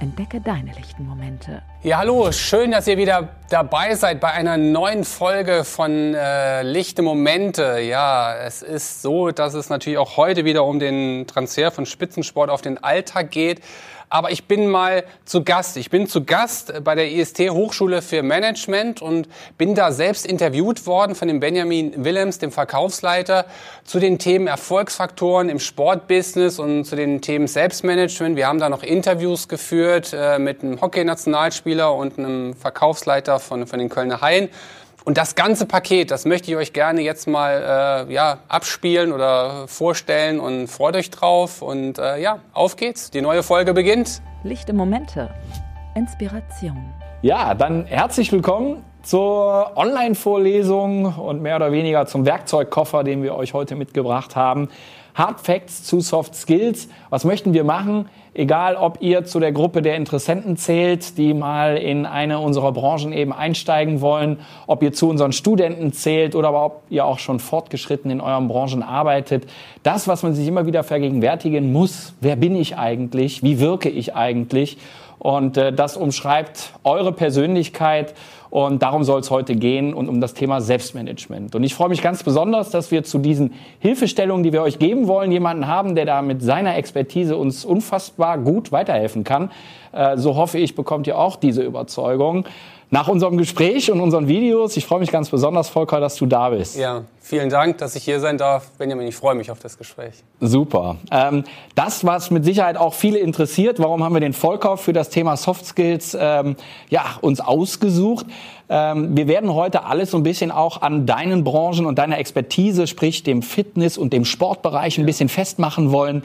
Entdecke deine lichten Momente. Ja, hallo, schön, dass ihr wieder dabei seid bei einer neuen Folge von äh, Lichte Momente. Ja, es ist so, dass es natürlich auch heute wieder um den Transfer von Spitzensport auf den Alltag geht. Aber ich bin mal zu Gast. Ich bin zu Gast bei der IST Hochschule für Management und bin da selbst interviewt worden von dem Benjamin Willems, dem Verkaufsleiter, zu den Themen Erfolgsfaktoren im Sportbusiness und zu den Themen Selbstmanagement. Wir haben da noch Interviews geführt äh, mit einem Hockey-Nationalspieler und einem Verkaufsleiter von, von den Kölner Haien. Und das ganze Paket, das möchte ich euch gerne jetzt mal äh, ja, abspielen oder vorstellen und freut euch drauf. Und äh, ja, auf geht's. Die neue Folge beginnt. Lichte Momente. Inspiration. Ja, dann herzlich willkommen zur Online-Vorlesung und mehr oder weniger zum Werkzeugkoffer, den wir euch heute mitgebracht haben. Hard Facts zu Soft Skills. Was möchten wir machen? Egal, ob ihr zu der Gruppe der Interessenten zählt, die mal in eine unserer Branchen eben einsteigen wollen, ob ihr zu unseren Studenten zählt oder ob ihr auch schon fortgeschritten in euren Branchen arbeitet. Das, was man sich immer wieder vergegenwärtigen muss, wer bin ich eigentlich? Wie wirke ich eigentlich? Und äh, das umschreibt eure Persönlichkeit und darum soll es heute gehen und um das Thema Selbstmanagement. Und ich freue mich ganz besonders, dass wir zu diesen Hilfestellungen, die wir euch geben wollen, jemanden haben, der da mit seiner Expertise uns unfassbar gut weiterhelfen kann. Äh, so hoffe ich, bekommt ihr auch diese Überzeugung nach unserem Gespräch und unseren Videos. Ich freue mich ganz besonders, Volker, dass du da bist. Ja, vielen Dank, dass ich hier sein darf. Benjamin, ich freue mich auf das Gespräch. Super. Ähm, das, was mit Sicherheit auch viele interessiert, warum haben wir den Volker für das Thema Soft Skills ähm, ja, uns ausgesucht? Ähm, wir werden heute alles so ein bisschen auch an deinen Branchen und deiner Expertise, sprich dem Fitness- und dem Sportbereich ein bisschen festmachen wollen.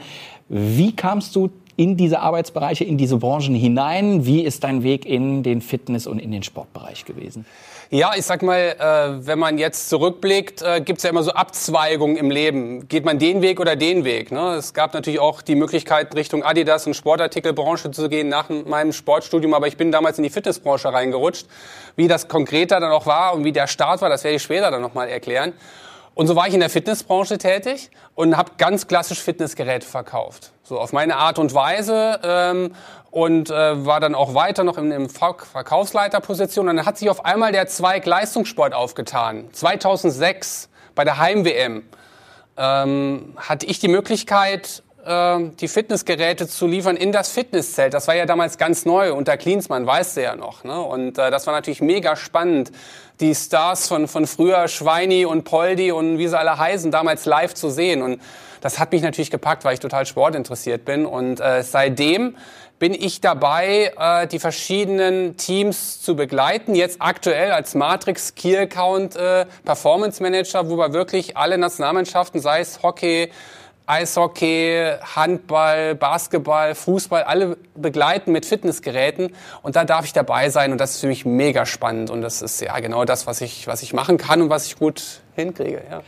Wie kamst du in diese Arbeitsbereiche, in diese Branchen hinein? Wie ist dein Weg in den Fitness- und in den Sportbereich gewesen? Ja, ich sag mal, äh, wenn man jetzt zurückblickt, äh, gibt's ja immer so Abzweigungen im Leben. Geht man den Weg oder den Weg? Ne? Es gab natürlich auch die Möglichkeit, Richtung Adidas und Sportartikelbranche zu gehen nach meinem Sportstudium, aber ich bin damals in die Fitnessbranche reingerutscht. Wie das konkreter dann auch war und wie der Start war, das werde ich später dann nochmal erklären. Und so war ich in der Fitnessbranche tätig und habe ganz klassisch Fitnessgeräte verkauft. So auf meine Art und Weise ähm, und äh, war dann auch weiter noch in, in Verkaufsleiterposition. Und dann hat sich auf einmal der Zweig Leistungssport aufgetan. 2006 bei der Heim-WM ähm, hatte ich die Möglichkeit, die Fitnessgeräte zu liefern in das Fitnesszelt. Das war ja damals ganz neu unter Klinsmann, weißt du ja noch. Ne? Und äh, das war natürlich mega spannend die Stars von, von früher, Schweini und Poldi und wie sie alle heißen, damals live zu sehen. Und das hat mich natürlich gepackt, weil ich total sportinteressiert bin. Und äh, seitdem bin ich dabei, äh, die verschiedenen Teams zu begleiten. Jetzt aktuell als Matrix Key Account äh, Performance Manager, wo wir wirklich alle Nationalmannschaften, sei es Hockey, Eishockey, Handball, Basketball, Fußball, alle begleiten mit Fitnessgeräten und da darf ich dabei sein und das ist für mich mega spannend und das ist ja genau das, was ich, was ich machen kann und was ich gut hinkriege. Ja.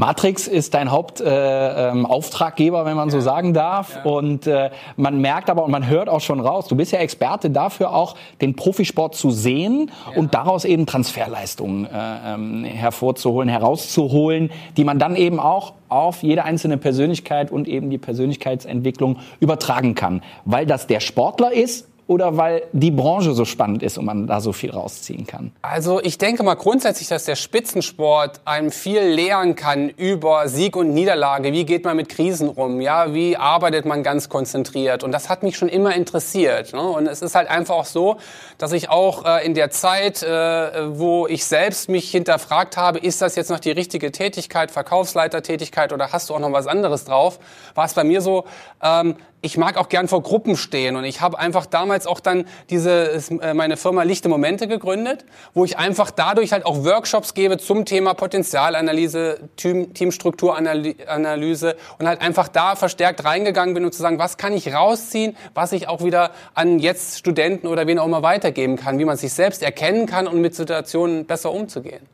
Matrix ist dein Hauptauftraggeber, äh, ähm, wenn man ja. so sagen darf. Ja. Und äh, man merkt aber und man hört auch schon raus, du bist ja Experte dafür auch, den Profisport zu sehen ja. und daraus eben Transferleistungen äh, ähm, hervorzuholen, herauszuholen, die man dann eben auch auf jede einzelne Persönlichkeit und eben die Persönlichkeitsentwicklung übertragen kann. Weil das der Sportler ist oder weil die Branche so spannend ist und man da so viel rausziehen kann? Also ich denke mal grundsätzlich, dass der Spitzensport einem viel lehren kann über Sieg und Niederlage. Wie geht man mit Krisen rum? Ja, wie arbeitet man ganz konzentriert? Und das hat mich schon immer interessiert. Ne? Und es ist halt einfach auch so, dass ich auch äh, in der Zeit, äh, wo ich selbst mich hinterfragt habe, ist das jetzt noch die richtige Tätigkeit, Verkaufsleitertätigkeit oder hast du auch noch was anderes drauf? War es bei mir so, ähm, ich mag auch gern vor Gruppen stehen und ich habe einfach damals auch dann diese äh, meine Firma Lichte Momente gegründet, wo ich einfach dadurch halt auch Workshops gebe zum Thema Potenzialanalyse, Team, Teamstrukturanalyse und halt einfach da verstärkt reingegangen bin und zu sagen, was kann ich rausziehen, was ich auch wieder an jetzt Studenten oder wen auch immer weitergeben kann, wie man sich selbst erkennen kann und mit Situationen besser umzugehen.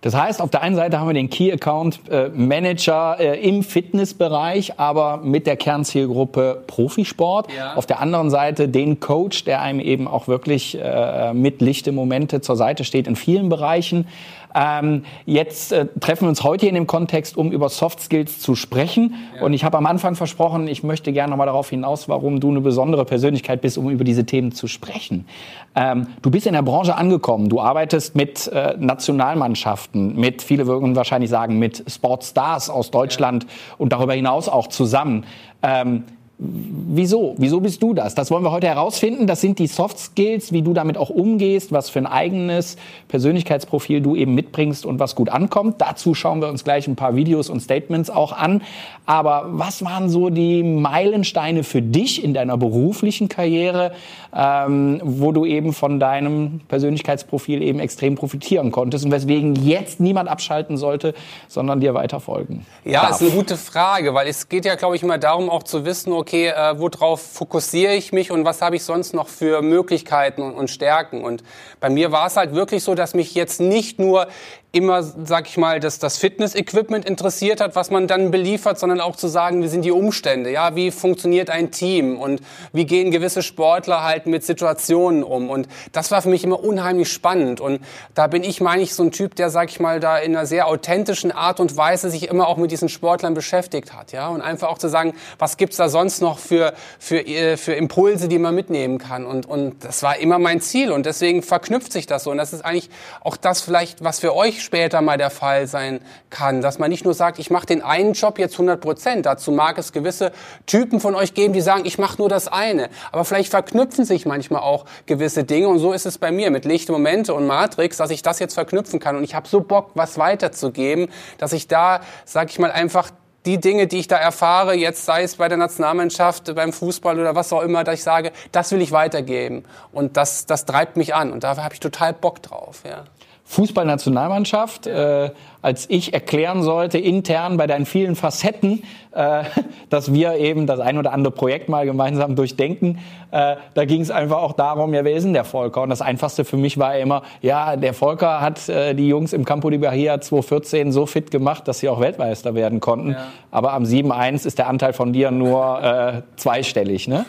Das heißt, auf der einen Seite haben wir den Key Account äh, Manager äh, im Fitnessbereich, aber mit der Kernzielgruppe Profisport. Ja. Auf der anderen Seite den Coach, der einem eben auch wirklich äh, mit lichte Momente zur Seite steht in vielen Bereichen. Ähm, jetzt äh, treffen wir uns heute in dem Kontext, um über Soft Skills zu sprechen. Ja. Und ich habe am Anfang versprochen, ich möchte gerne nochmal darauf hinaus, warum du eine besondere Persönlichkeit bist, um über diese Themen zu sprechen. Ähm, du bist in der Branche angekommen. Du arbeitest mit äh, Nationalmannschaften, mit, viele würden wahrscheinlich sagen, mit Sportstars aus Deutschland ja. und darüber hinaus auch zusammen. Ähm, Wieso? Wieso bist du das? Das wollen wir heute herausfinden. Das sind die Soft Skills, wie du damit auch umgehst, was für ein eigenes Persönlichkeitsprofil du eben mitbringst und was gut ankommt. Dazu schauen wir uns gleich ein paar Videos und Statements auch an. Aber was waren so die Meilensteine für dich in deiner beruflichen Karriere, ähm, wo du eben von deinem Persönlichkeitsprofil eben extrem profitieren konntest und weswegen jetzt niemand abschalten sollte, sondern dir weiter folgen? Ja, darf. ist eine gute Frage, weil es geht ja, glaube ich, immer darum, auch zu wissen, okay, okay, äh, worauf fokussiere ich mich und was habe ich sonst noch für Möglichkeiten und, und Stärken. Und bei mir war es halt wirklich so, dass mich jetzt nicht nur immer, sag ich mal, dass das Fitness-Equipment interessiert hat, was man dann beliefert, sondern auch zu sagen, wie sind die Umstände, ja, wie funktioniert ein Team und wie gehen gewisse Sportler halt mit Situationen um. Und das war für mich immer unheimlich spannend. Und da bin ich, meine ich, so ein Typ, der, sag ich mal, da in einer sehr authentischen Art und Weise sich immer auch mit diesen Sportlern beschäftigt hat, ja, und einfach auch zu sagen, was gibt's da sonst noch für, für, äh, für Impulse, die man mitnehmen kann. Und, und das war immer mein Ziel und deswegen verknüpft sich das so. Und das ist eigentlich auch das vielleicht, was für euch später mal der Fall sein kann, dass man nicht nur sagt, ich mache den einen Job jetzt 100 Prozent. Dazu mag es gewisse Typen von euch geben, die sagen, ich mache nur das eine. Aber vielleicht verknüpfen sich manchmal auch gewisse Dinge und so ist es bei mir mit Licht, Momente und Matrix, dass ich das jetzt verknüpfen kann und ich habe so Bock, was weiterzugeben, dass ich da, sag ich mal, einfach die Dinge, die ich da erfahre, jetzt sei es bei der Nationalmannschaft, beim Fußball oder was auch immer, dass ich sage, das will ich weitergeben. Und das, das treibt mich an. Und da habe ich total Bock drauf. Ja. Fußballnationalmannschaft, äh, als ich erklären sollte intern bei deinen vielen Facetten, äh, dass wir eben das ein oder andere Projekt mal gemeinsam durchdenken. Äh, da ging es einfach auch darum, ja, wer ist denn der Volker? Und das Einfachste für mich war immer, ja, der Volker hat äh, die Jungs im Campo di Bahia 2014 so fit gemacht, dass sie auch Weltmeister werden konnten. Ja. Aber am 7-1 ist der Anteil von dir nur äh, zweistellig, ne?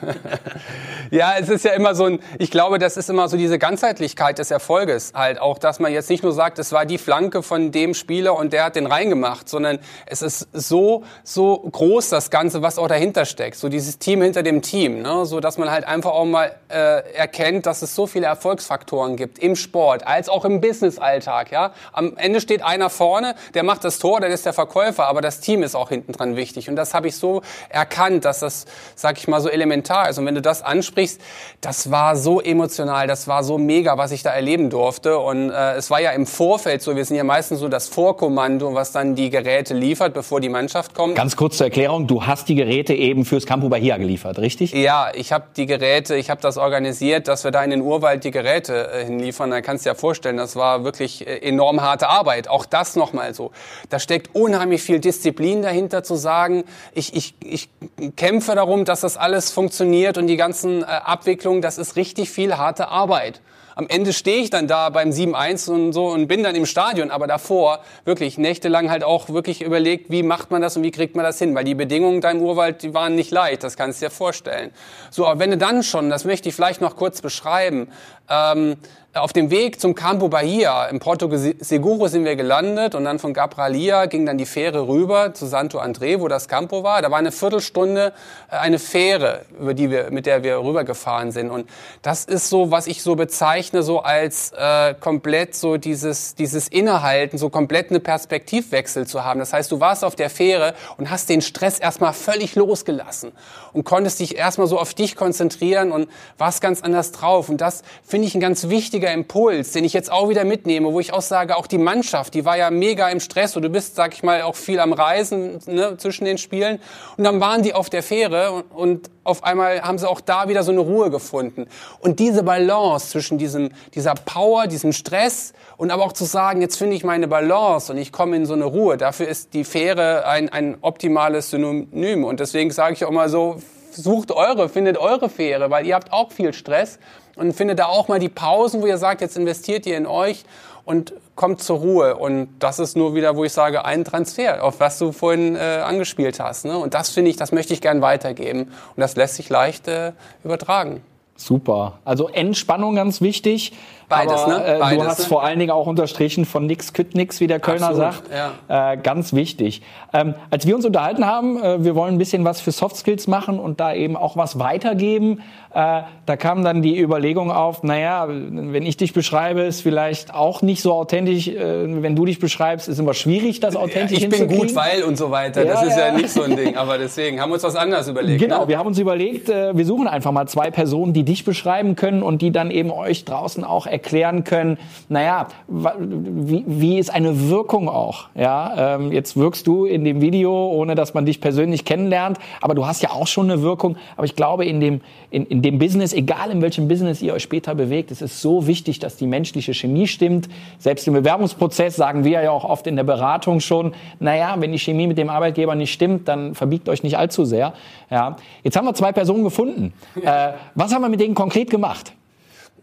ja, es ist ja immer so ein, ich glaube, das ist immer so diese Ganzheitlichkeit des Erfolges halt auch, dass man jetzt nicht nur sagt, es war die Flanke von dem Spieler und der hat den reingemacht, sondern es ist so, so groß das Ganze, was auch dahinter steckt. So dieses Team hinter dem Team, ne? so dass man halt einfach auch mal äh, erkennt, dass es so viele Erfolgsfaktoren gibt im Sport als auch im Business-Alltag. Ja? Am Ende steht einer vorne, der macht das Tor, der ist der Verkäufer, aber das Team ist auch hinten dran wichtig. Und das habe ich so erkannt, dass das, sag ich mal, so elementar ist. Und wenn du das ansprichst, das war so emotional, das war so mega, was ich da erleben durfte. Und äh, es war ja im Vorfeld so, wir sind ja meistens so das Vorkommando, was dann die Geräte liefert, bevor die Mannschaft kommt. Ganz kurz zur Erklärung, du hast die Geräte eben fürs Campo Bahia geliefert, richtig? Ja, ich habe die Geräte, ich habe das organisiert, dass wir da in den Urwald die Geräte äh, hinliefern. Da kannst du dir ja vorstellen, das war wirklich äh, enorm harte Arbeit. Auch das nochmal so. Da steckt unheimlich viel Disziplin dahinter zu sagen, ich, ich, ich kämpfe darum, dass das alles funktioniert und die ganzen äh, Abwicklungen, das ist richtig viel harte Arbeit am Ende stehe ich dann da beim 7-1 und so und bin dann im Stadion, aber davor wirklich nächtelang halt auch wirklich überlegt, wie macht man das und wie kriegt man das hin, weil die Bedingungen da im Urwald, die waren nicht leicht, das kannst du dir vorstellen. So, aber wenn du dann schon, das möchte ich vielleicht noch kurz beschreiben, ähm, auf dem Weg zum Campo Bahia im Porto Seguro sind wir gelandet und dann von Gabralia ging dann die Fähre rüber zu Santo André, wo das Campo war. Da war eine Viertelstunde äh, eine Fähre, über die wir, mit der wir rübergefahren sind. Und das ist so, was ich so bezeichne, so als äh, komplett so dieses, dieses Innehalten, so komplett eine Perspektivwechsel zu haben. Das heißt, du warst auf der Fähre und hast den Stress erstmal völlig losgelassen und konntest dich erstmal so auf dich konzentrieren und warst ganz anders drauf. Und das finde ich ein ganz wichtiger Impuls, den ich jetzt auch wieder mitnehme, wo ich auch sage, auch die Mannschaft, die war ja mega im Stress und du bist, sag ich mal, auch viel am Reisen ne, zwischen den Spielen. Und dann waren die auf der Fähre und, und auf einmal haben sie auch da wieder so eine Ruhe gefunden. Und diese Balance zwischen diesem, dieser Power, diesem Stress und aber auch zu sagen, jetzt finde ich meine Balance und ich komme in so eine Ruhe, dafür ist die Fähre ein, ein optimales Synonym. Und deswegen sage ich auch mal so, sucht eure, findet eure Fähre, weil ihr habt auch viel Stress und findet da auch mal die Pausen, wo ihr sagt, jetzt investiert ihr in euch und kommt zur Ruhe. Und das ist nur wieder, wo ich sage, ein Transfer, auf was du vorhin äh, angespielt hast. Ne? Und das finde ich, das möchte ich gern weitergeben. Und das lässt sich leicht äh, übertragen. Super. Also Entspannung ganz wichtig. Beides, aber, ne? Äh, Beides, du hast ne? vor allen Dingen auch unterstrichen von nix kütt nix, wie der Kölner Absolut, sagt. ja. Äh, ganz wichtig. Ähm, als wir uns unterhalten haben, äh, wir wollen ein bisschen was für Soft Skills machen und da eben auch was weitergeben. Äh, da kam dann die Überlegung auf, naja, wenn ich dich beschreibe, ist vielleicht auch nicht so authentisch. Äh, wenn du dich beschreibst, ist immer schwierig, das authentisch ich bin gut, weil und so weiter. das Ja, ist ja. ja. nicht so ein Ding. Aber deswegen haben wir uns was anderes überlegt. Genau, ne? wir haben uns überlegt, äh, wir suchen einfach mal zwei Personen, die dich beschreiben können und die dann eben euch draußen auch erklären können, naja, wie, wie ist eine Wirkung auch? Ja, ähm, jetzt wirkst du in dem Video, ohne dass man dich persönlich kennenlernt, aber du hast ja auch schon eine Wirkung. Aber ich glaube, in dem, in, in dem Business, egal in welchem Business ihr euch später bewegt, es ist so wichtig, dass die menschliche Chemie stimmt. Selbst im Bewerbungsprozess sagen wir ja auch oft in der Beratung schon, naja, wenn die Chemie mit dem Arbeitgeber nicht stimmt, dann verbiegt euch nicht allzu sehr. Ja. Jetzt haben wir zwei Personen gefunden. Äh, was haben wir mit denen konkret gemacht?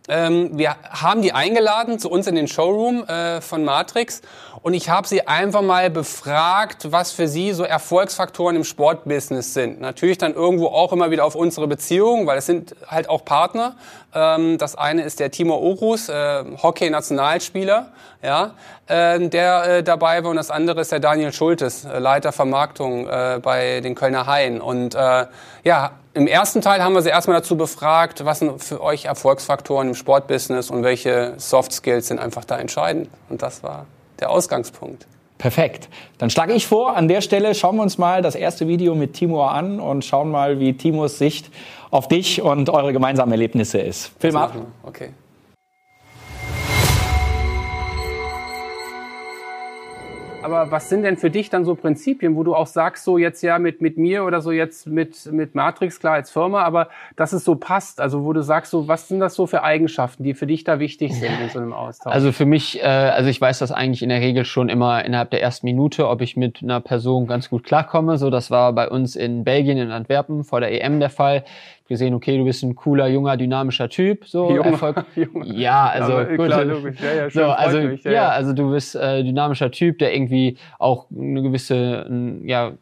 Ähm, wir haben die eingeladen zu uns in den Showroom äh, von Matrix und ich habe sie einfach mal befragt, was für sie so Erfolgsfaktoren im Sportbusiness sind. Natürlich dann irgendwo auch immer wieder auf unsere Beziehung, weil es sind halt auch Partner. Ähm, das eine ist der Timo Orus, äh, Hockey-Nationalspieler, ja, äh, der dabei war und das andere ist der Daniel Schultes, äh, Leiter Vermarktung äh, bei den Kölner Haien. Und äh, ja, im ersten Teil haben wir sie erstmal dazu befragt, was sind für euch Erfolgsfaktoren im Sportbusiness und welche Soft Skills sind einfach da entscheidend. Und das war der Ausgangspunkt. Perfekt. Dann schlage ich vor, an der Stelle schauen wir uns mal das erste Video mit Timur an und schauen mal, wie Timurs Sicht auf dich und eure gemeinsamen Erlebnisse ist. Film ab. Okay. Aber was sind denn für dich dann so Prinzipien, wo du auch sagst, so jetzt ja mit, mit mir oder so jetzt mit, mit Matrix, klar als Firma, aber dass es so passt, also wo du sagst, so was sind das so für Eigenschaften, die für dich da wichtig sind in so einem Austausch? Also für mich, äh, also ich weiß das eigentlich in der Regel schon immer innerhalb der ersten Minute, ob ich mit einer Person ganz gut klarkomme. So, das war bei uns in Belgien, in Antwerpen vor der EM der Fall. Gesehen, okay, du bist ein cooler, junger, dynamischer Typ. So, Junger, Erfolg. junger. Ja, also Aber, gut. klar, logisch. Ja, ja, schön, so, also mich. Ja, ja, also du bist äh, dynamischer Typ, der irgendwie auch eine gewisse, ja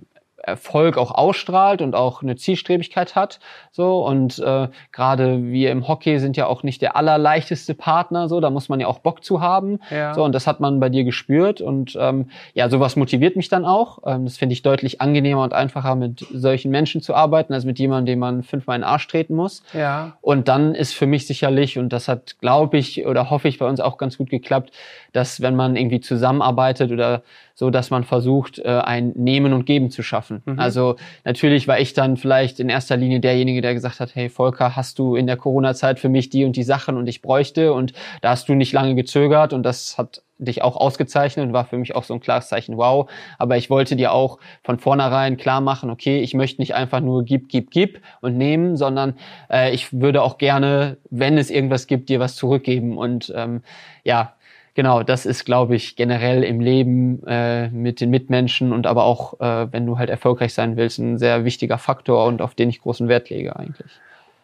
Erfolg auch ausstrahlt und auch eine Zielstrebigkeit hat. So und äh, gerade wir im Hockey sind ja auch nicht der allerleichteste Partner. So, da muss man ja auch Bock zu haben. Ja. So und das hat man bei dir gespürt und ähm, ja, sowas motiviert mich dann auch. Ähm, das finde ich deutlich angenehmer und einfacher mit solchen Menschen zu arbeiten als mit jemandem, dem man fünfmal in den Arsch treten muss. ja. Und dann ist für mich sicherlich, und das hat, glaube ich, oder hoffe ich bei uns auch ganz gut geklappt, dass wenn man irgendwie zusammenarbeitet oder so, dass man versucht, äh, ein Nehmen und Geben zu schaffen. Also natürlich war ich dann vielleicht in erster Linie derjenige, der gesagt hat, hey Volker, hast du in der Corona-Zeit für mich die und die Sachen und ich bräuchte und da hast du nicht lange gezögert und das hat dich auch ausgezeichnet und war für mich auch so ein klares Zeichen, wow. Aber ich wollte dir auch von vornherein klar machen, okay, ich möchte nicht einfach nur gib, gib, gib und nehmen, sondern äh, ich würde auch gerne, wenn es irgendwas gibt, dir was zurückgeben. Und ähm, ja, genau, das ist, glaube ich, generell im Leben äh, mit den Mitmenschen und aber auch, äh, wenn du halt erfolgreich sein willst, ein sehr wichtiger Faktor und auf den ich großen Wert lege eigentlich.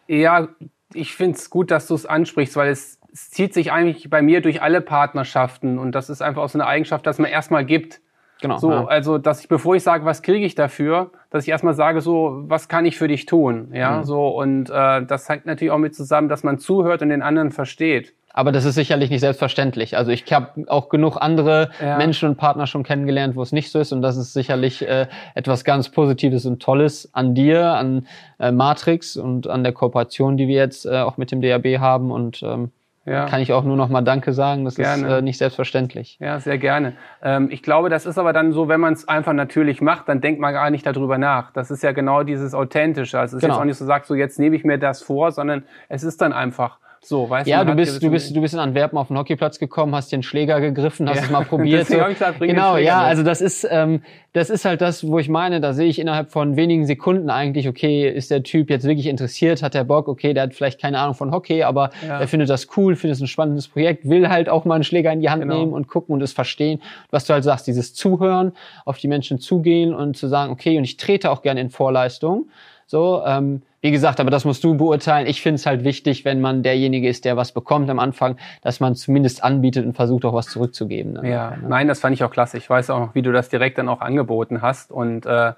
Ja, ich finde es gut, dass du es ansprichst, weil es, es zieht sich eigentlich bei mir durch alle Partnerschaften und das ist einfach auch so eine Eigenschaft, dass man erstmal gibt. Genau. So, ja. also dass ich, bevor ich sage, was kriege ich dafür, dass ich erstmal sage, so, was kann ich für dich tun? Ja, Mhm. so und äh, das hängt natürlich auch mit zusammen, dass man zuhört und den anderen versteht. Aber das ist sicherlich nicht selbstverständlich. Also ich habe auch genug andere Ja. Menschen und Partner schon kennengelernt, wo es nicht so ist. Und das ist sicherlich äh, etwas ganz Positives und Tolles an dir, an äh, Matrix und an der Kooperation, die wir jetzt äh, auch mit dem DAB haben. Und ähm, Ja. kann ich auch nur noch mal Danke sagen. Das Gerne. ist äh, nicht selbstverständlich. Ja, sehr gerne. Ähm, ich glaube, das ist aber dann so, wenn man es einfach natürlich macht, dann denkt man gar nicht darüber nach. Das ist ja genau dieses Authentische. Also es ist Genau. jetzt auch nicht so, sagst so, jetzt nehme ich mir das vor, sondern es ist dann einfach so, weißt Ja, du bist, du bist, du bist in Antwerpen auf den Hockeyplatz gekommen, hast den Schläger gegriffen, hast Ja. es mal probiert. So. gesagt, genau, ja, mit. also das ist, ähm, das ist halt das, wo ich meine, da sehe ich innerhalb von wenigen Sekunden eigentlich, okay, ist der Typ jetzt wirklich interessiert, hat der Bock, okay, der hat vielleicht keine Ahnung von Hockey, aber Ja. er findet das cool, findet es ein spannendes Projekt, will halt auch mal einen Schläger in die Hand Genau. nehmen und gucken und es verstehen. Was du halt sagst, dieses Zuhören, auf die Menschen zugehen und zu sagen, okay, und ich trete auch gerne in Vorleistung. So, ähm, wie gesagt, aber das musst du beurteilen. Ich finde es halt wichtig, wenn man derjenige ist, der was bekommt am Anfang, dass man zumindest anbietet und versucht auch was zurückzugeben. Dann ja, ne? nein, das fand ich auch klasse. Ich weiß auch noch, wie du das direkt dann auch angeboten hast und äh,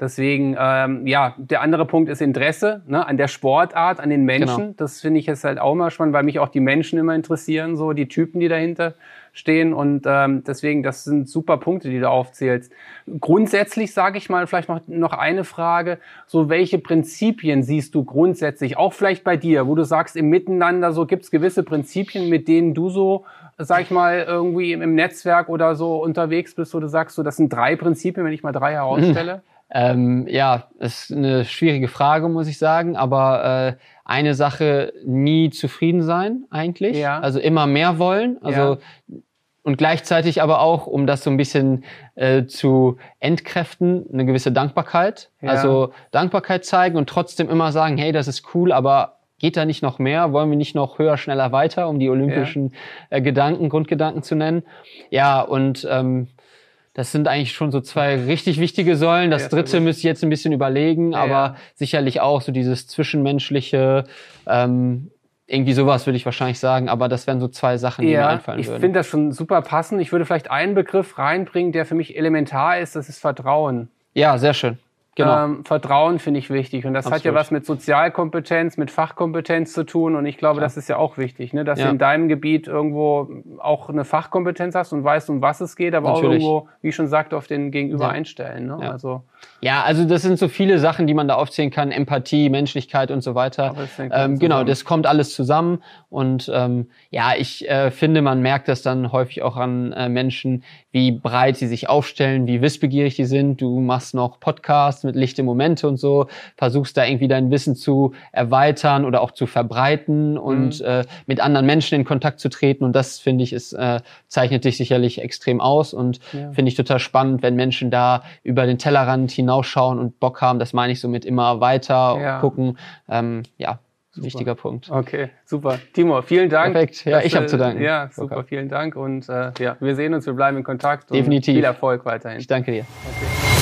Deswegen, ähm, ja, der andere Punkt ist Interesse ne, an der Sportart, an den Menschen. Genau. Das finde ich jetzt halt auch mal spannend, weil mich auch die Menschen immer interessieren, so die Typen, die dahinter stehen. Und ähm, deswegen, das sind super Punkte, die du aufzählst. Grundsätzlich sage ich mal vielleicht noch, noch eine Frage. So, welche Prinzipien siehst du grundsätzlich, auch vielleicht bei dir, wo du sagst, im Miteinander, so gibt es gewisse Prinzipien, mit denen du so sag ich mal, irgendwie im Netzwerk oder so unterwegs bist, wo du sagst, so, das sind drei Prinzipien, wenn ich mal drei herausstelle? Ähm, ja, ist eine schwierige Frage, muss ich sagen. Aber äh, eine Sache, nie zufrieden sein eigentlich. Ja. Also immer mehr wollen. Also ja. und gleichzeitig aber auch, um das so ein bisschen äh, zu entkräften, eine gewisse Dankbarkeit. Ja. Also Dankbarkeit zeigen und trotzdem immer sagen, hey, das ist cool, aber geht da nicht noch mehr? Wollen wir nicht noch höher, schneller, weiter, um die olympischen äh, Gedanken, Grundgedanken zu nennen? Ja, und ähm, das sind eigentlich schon so zwei richtig wichtige Säulen. Das ja, dritte müsste ich jetzt ein bisschen überlegen, ja, aber ja. sicherlich auch so dieses zwischenmenschliche, ähm, irgendwie sowas würde ich wahrscheinlich sagen, aber das wären so zwei Sachen, die mir einfallen ich würden. Ich finde das schon super passend. Ich würde vielleicht einen Begriff reinbringen, der für mich elementar ist, das ist Vertrauen. Ja, sehr schön. Genau. Ähm, Vertrauen finde ich wichtig. Und das Absolut. hat ja was mit Sozialkompetenz, mit Fachkompetenz zu tun. Und ich glaube, ja. das ist ja auch wichtig, ne? dass ja. du in deinem Gebiet irgendwo auch eine Fachkompetenz hast und weißt, um was es geht, aber Natürlich. auch irgendwo, wie ich schon sagte, auf den Gegenüber ja. einstellen. Ne? Also ja, also das sind so viele Sachen, die man da aufzählen kann. Empathie, Menschlichkeit und so weiter. Ähm, genau, das kommt alles zusammen. Und ähm, ja, ich äh, finde, man merkt das dann häufig auch an äh, Menschen, wie breit sie sich aufstellen, wie wissbegierig die sind. Du machst noch Podcasts mit lichte Momente und so, versuchst da irgendwie dein Wissen zu erweitern oder auch zu verbreiten und mhm. äh, mit anderen Menschen in Kontakt zu treten. Und das, finde ich, ist, äh, zeichnet dich sicherlich extrem aus und ja. finde ich total spannend, wenn Menschen da über den Tellerrand hinausschauen und Bock haben. Das meine ich so mit immer weiter ja. gucken. Ähm, ja, Super. wichtiger Punkt. Okay, super. Timo, vielen Dank. Perfekt. Ja, ich habe zu danken. Ja, super, okay. vielen Dank. Und äh, ja, wir sehen uns, wir bleiben in Kontakt. Definitiv. viel Erfolg weiterhin. Ich danke dir. Okay.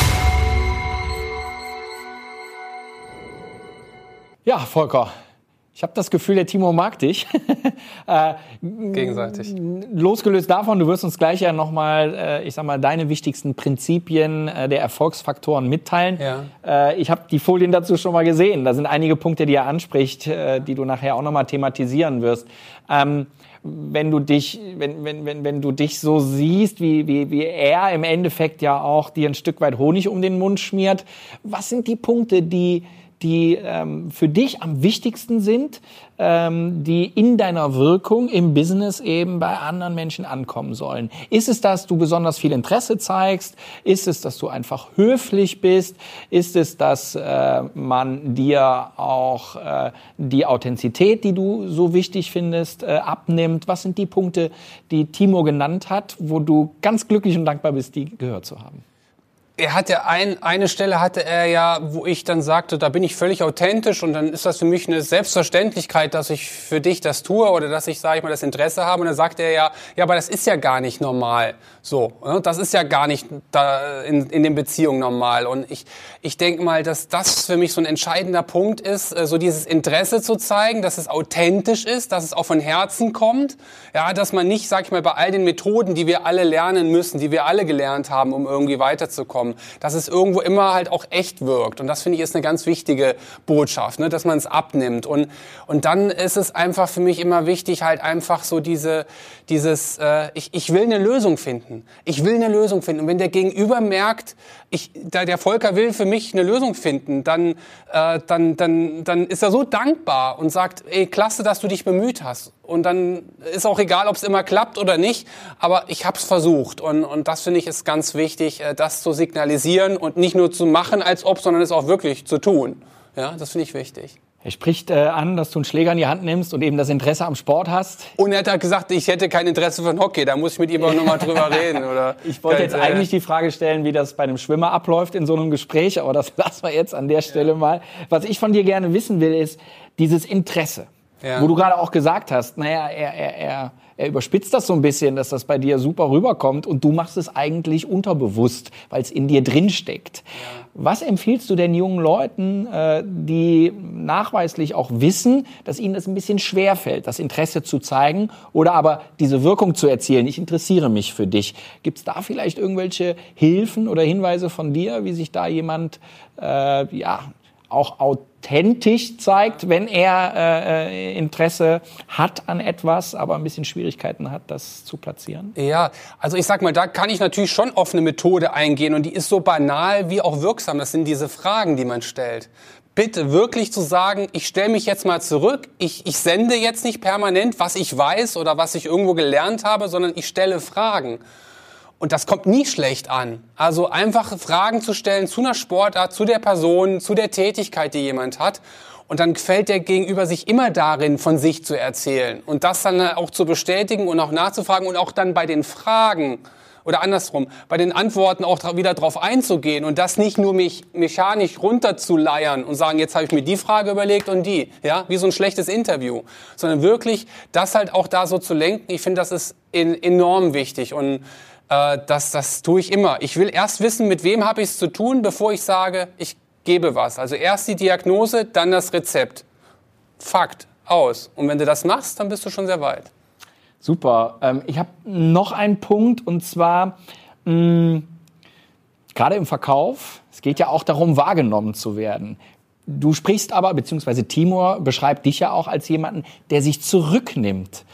Ja, Volker, ich habe das Gefühl, der Timo mag dich. äh, Gegenseitig. Losgelöst davon, du wirst uns gleich ja nochmal, äh, ich sag mal, deine wichtigsten Prinzipien äh, der Erfolgsfaktoren mitteilen. Ja. Äh, ich habe die Folien dazu schon mal gesehen. Da sind einige Punkte, die er anspricht, äh, die du nachher auch nochmal thematisieren wirst. Ähm, wenn du dich, wenn, wenn, wenn, wenn du dich so siehst, wie, wie, wie er im Endeffekt ja auch dir ein Stück weit Honig um den Mund schmiert, was sind die Punkte, die die ähm, für dich am wichtigsten sind, ähm, die in deiner Wirkung im Business eben bei anderen Menschen ankommen sollen. Ist es, dass du besonders viel Interesse zeigst? Ist es, dass du einfach höflich bist? Ist es, dass äh, man dir auch äh, die Authentizität, die du so wichtig findest, äh, abnimmt? Was sind die Punkte, die Timo genannt hat, wo du ganz glücklich und dankbar bist, die gehört zu haben? Er hatte ein, eine Stelle hatte er ja, wo ich dann sagte, da bin ich völlig authentisch und dann ist das für mich eine Selbstverständlichkeit, dass ich für dich das tue oder dass ich, sage ich mal, das Interesse habe. Und dann sagte er ja, ja, aber das ist ja gar nicht normal. So, ne? das ist ja gar nicht da in, in den Beziehungen normal. Und ich, ich denke mal, dass das für mich so ein entscheidender Punkt ist, äh, so dieses Interesse zu zeigen, dass es authentisch ist, dass es auch von Herzen kommt. Ja, dass man nicht, sag ich mal, bei all den Methoden, die wir alle lernen müssen, die wir alle gelernt haben, um irgendwie weiterzukommen, dass es irgendwo immer halt auch echt wirkt. Und das finde ich ist eine ganz wichtige Botschaft, ne? dass man es abnimmt. Und, und dann ist es einfach für mich immer wichtig, halt einfach so diese, dieses, äh, ich, ich will eine Lösung finden. Ich will eine Lösung finden. Und wenn der Gegenüber merkt, ich, da der Volker will für mich eine Lösung finden, dann, äh, dann, dann, dann ist er so dankbar und sagt, ey, klasse, dass du dich bemüht hast. Und dann ist auch egal, ob es immer klappt oder nicht, aber ich habe es versucht. Und, und das finde ich ist ganz wichtig, äh, das zu signalisieren und nicht nur zu machen, als ob, sondern es auch wirklich zu tun. Ja, das finde ich wichtig. Er spricht äh, an, dass du einen Schläger in die Hand nimmst und eben das Interesse am Sport hast. Und er hat halt gesagt, ich hätte kein Interesse für Hockey, da muss ich mit ihm auch nochmal drüber reden. Oder ich wollte jetzt eigentlich die Frage stellen, wie das bei einem Schwimmer abläuft in so einem Gespräch, aber das lassen wir jetzt an der Stelle ja. mal. Was ich von dir gerne wissen will, ist dieses Interesse. Ja. Wo du gerade auch gesagt hast, naja, er, er, er er überspitzt das so ein bisschen, dass das bei dir super rüberkommt und du machst es eigentlich unterbewusst, weil es in dir drin steckt. Ja. Was empfiehlst du den jungen Leuten, äh, die nachweislich auch wissen, dass ihnen das ein bisschen schwer fällt, das Interesse zu zeigen oder aber diese Wirkung zu erzielen? Ich interessiere mich für dich. Gibt es da vielleicht irgendwelche Hilfen oder Hinweise von dir, wie sich da jemand äh, ja auch authentisch zeigt, wenn er äh, Interesse hat an etwas, aber ein bisschen Schwierigkeiten hat, das zu platzieren? Ja, also ich sag mal, da kann ich natürlich schon auf eine Methode eingehen und die ist so banal wie auch wirksam. Das sind diese Fragen, die man stellt. Bitte wirklich zu sagen, ich stelle mich jetzt mal zurück, ich, ich sende jetzt nicht permanent, was ich weiß oder was ich irgendwo gelernt habe, sondern ich stelle Fragen. Und das kommt nie schlecht an. Also einfach Fragen zu stellen zu einer Sportart, zu der Person, zu der Tätigkeit, die jemand hat. Und dann fällt der Gegenüber sich immer darin, von sich zu erzählen. Und das dann auch zu bestätigen und auch nachzufragen und auch dann bei den Fragen oder andersrum, bei den Antworten auch wieder drauf einzugehen und das nicht nur mich mechanisch runterzuleiern und sagen, jetzt habe ich mir die Frage überlegt und die, ja, wie so ein schlechtes Interview, sondern wirklich das halt auch da so zu lenken. Ich finde, das ist enorm wichtig und äh, das, das tue ich immer. Ich will erst wissen, mit wem habe ich es zu tun, bevor ich sage, ich gebe was. Also erst die Diagnose, dann das Rezept. Fakt, aus. Und wenn du das machst, dann bist du schon sehr weit. Super. Ähm, ich habe noch einen Punkt und zwar mh, gerade im Verkauf. Es geht ja auch darum, wahrgenommen zu werden. Du sprichst aber, beziehungsweise Timur beschreibt dich ja auch als jemanden, der sich zurücknimmt.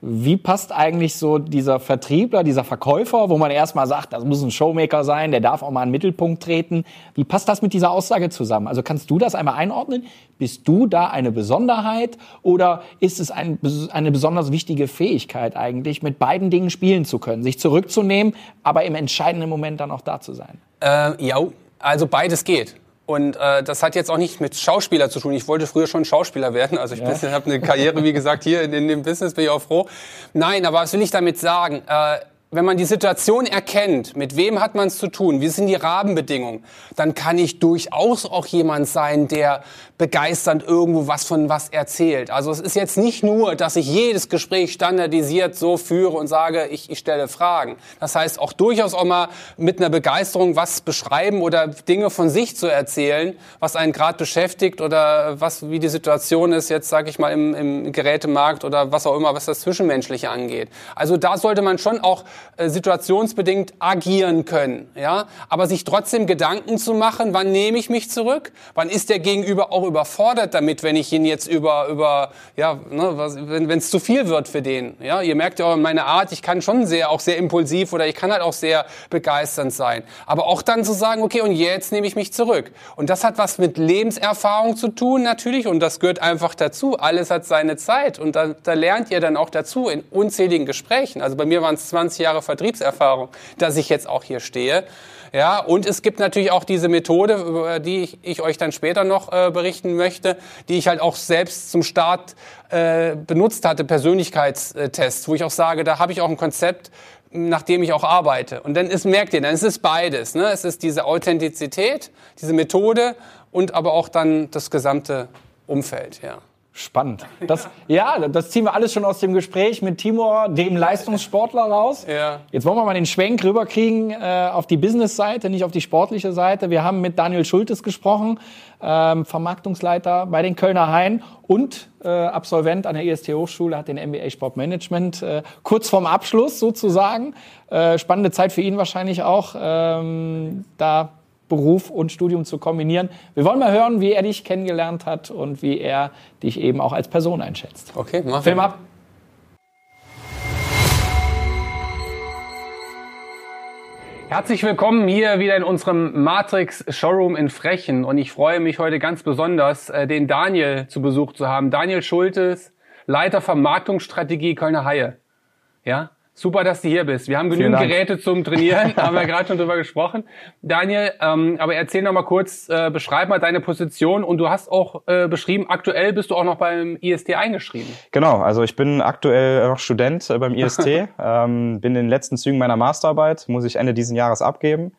Wie passt eigentlich so dieser Vertriebler, dieser Verkäufer, wo man erstmal sagt, das muss ein Showmaker sein, der darf auch mal in den Mittelpunkt treten. Wie passt das mit dieser Aussage zusammen? Also kannst du das einmal einordnen? Bist du da eine Besonderheit oder ist es ein, eine besonders wichtige Fähigkeit eigentlich, mit beiden Dingen spielen zu können, sich zurückzunehmen, aber im entscheidenden Moment dann auch da zu sein? Äh, ja, also beides geht. Und äh, das hat jetzt auch nicht mit Schauspieler zu tun. Ich wollte früher schon Schauspieler werden. Also ich ja. habe eine Karriere, wie gesagt, hier in, in dem Business, bin ich auch froh. Nein, aber was will ich damit sagen? Äh, wenn man die Situation erkennt, mit wem hat man es zu tun, wie sind die Rahmenbedingungen, dann kann ich durchaus auch jemand sein, der begeisternd irgendwo was von was erzählt. Also es ist jetzt nicht nur, dass ich jedes Gespräch standardisiert so führe und sage, ich, ich stelle Fragen. Das heißt auch durchaus auch mal mit einer Begeisterung was beschreiben oder Dinge von sich zu erzählen, was einen gerade beschäftigt oder was wie die Situation ist jetzt, sage ich mal, im, im Gerätemarkt oder was auch immer, was das Zwischenmenschliche angeht. Also da sollte man schon auch äh, situationsbedingt agieren können, ja, aber sich trotzdem Gedanken zu machen, wann nehme ich mich zurück, wann ist der Gegenüber auch überfordert damit, wenn ich ihn jetzt über, über ja, ne, wenn es zu viel wird für den. Ja, ihr merkt ja auch meine Art, ich kann schon sehr, auch sehr impulsiv oder ich kann halt auch sehr begeisternd sein. Aber auch dann zu sagen, okay, und jetzt nehme ich mich zurück. Und das hat was mit Lebenserfahrung zu tun natürlich und das gehört einfach dazu. Alles hat seine Zeit und da, da lernt ihr dann auch dazu in unzähligen Gesprächen. Also bei mir waren es 20 Jahre Vertriebserfahrung, dass ich jetzt auch hier stehe. Ja, und es gibt natürlich auch diese Methode, über die ich, ich euch dann später noch äh, berichten möchte, die ich halt auch selbst zum Start äh, benutzt hatte, Persönlichkeitstests, wo ich auch sage, da habe ich auch ein Konzept, nach dem ich auch arbeite. Und dann ist, merkt ihr, dann ist es beides. Ne? Es ist diese Authentizität, diese Methode und aber auch dann das gesamte Umfeld. Ja. Spannend. Das, ja, das ziehen wir alles schon aus dem Gespräch mit Timur, dem Leistungssportler, raus. Ja. Jetzt wollen wir mal den Schwenk rüberkriegen äh, auf die Business-Seite, nicht auf die sportliche Seite. Wir haben mit Daniel Schultes gesprochen, ähm, Vermarktungsleiter bei den Kölner Hain und äh, Absolvent an der IST Hochschule, hat den MBA Sportmanagement äh, kurz vorm Abschluss sozusagen. Äh, spannende Zeit für ihn wahrscheinlich auch. Ähm, da Beruf und Studium zu kombinieren. Wir wollen mal hören, wie er dich kennengelernt hat und wie er dich eben auch als Person einschätzt. Okay, mach Film ab. Herzlich willkommen hier wieder in unserem Matrix Showroom in Frechen und ich freue mich heute ganz besonders, äh, den Daniel zu Besuch zu haben. Daniel Schultes, Leiter Vermarktungsstrategie Kölner Haie. Ja, Super, dass du hier bist. Wir haben genügend Geräte zum Trainieren, haben wir gerade schon drüber gesprochen. Daniel, ähm, aber erzähl noch mal kurz, äh, beschreib mal deine Position und du hast auch äh, beschrieben, aktuell bist du auch noch beim IST eingeschrieben. Genau, also ich bin aktuell noch Student äh, beim IST, ähm, bin in den letzten Zügen meiner Masterarbeit, muss ich Ende diesen Jahres abgeben.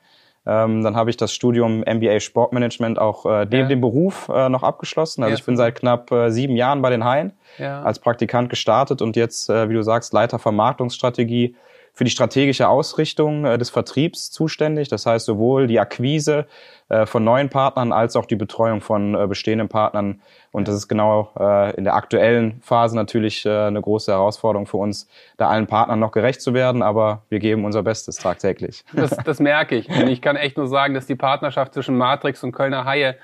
Ähm, dann habe ich das Studium MBA Sportmanagement auch äh, neben Ja. dem Beruf äh, noch abgeschlossen. Also Ja, ich bin seit knapp äh, sieben Jahren bei den Haien Ja. als Praktikant gestartet und jetzt, äh, wie du sagst, Leiter Vermarktungsstrategie für die strategische Ausrichtung äh, des Vertriebs zuständig. Das heißt sowohl die Akquise äh, von neuen Partnern als auch die Betreuung von äh, bestehenden Partnern. Und das ist genau äh, in der aktuellen Phase natürlich äh, eine große Herausforderung für uns, da allen Partnern noch gerecht zu werden. Aber wir geben unser Bestes tagtäglich. Das, das merke ich. Und ich kann echt nur sagen, dass die Partnerschaft zwischen Matrix und Kölner Haie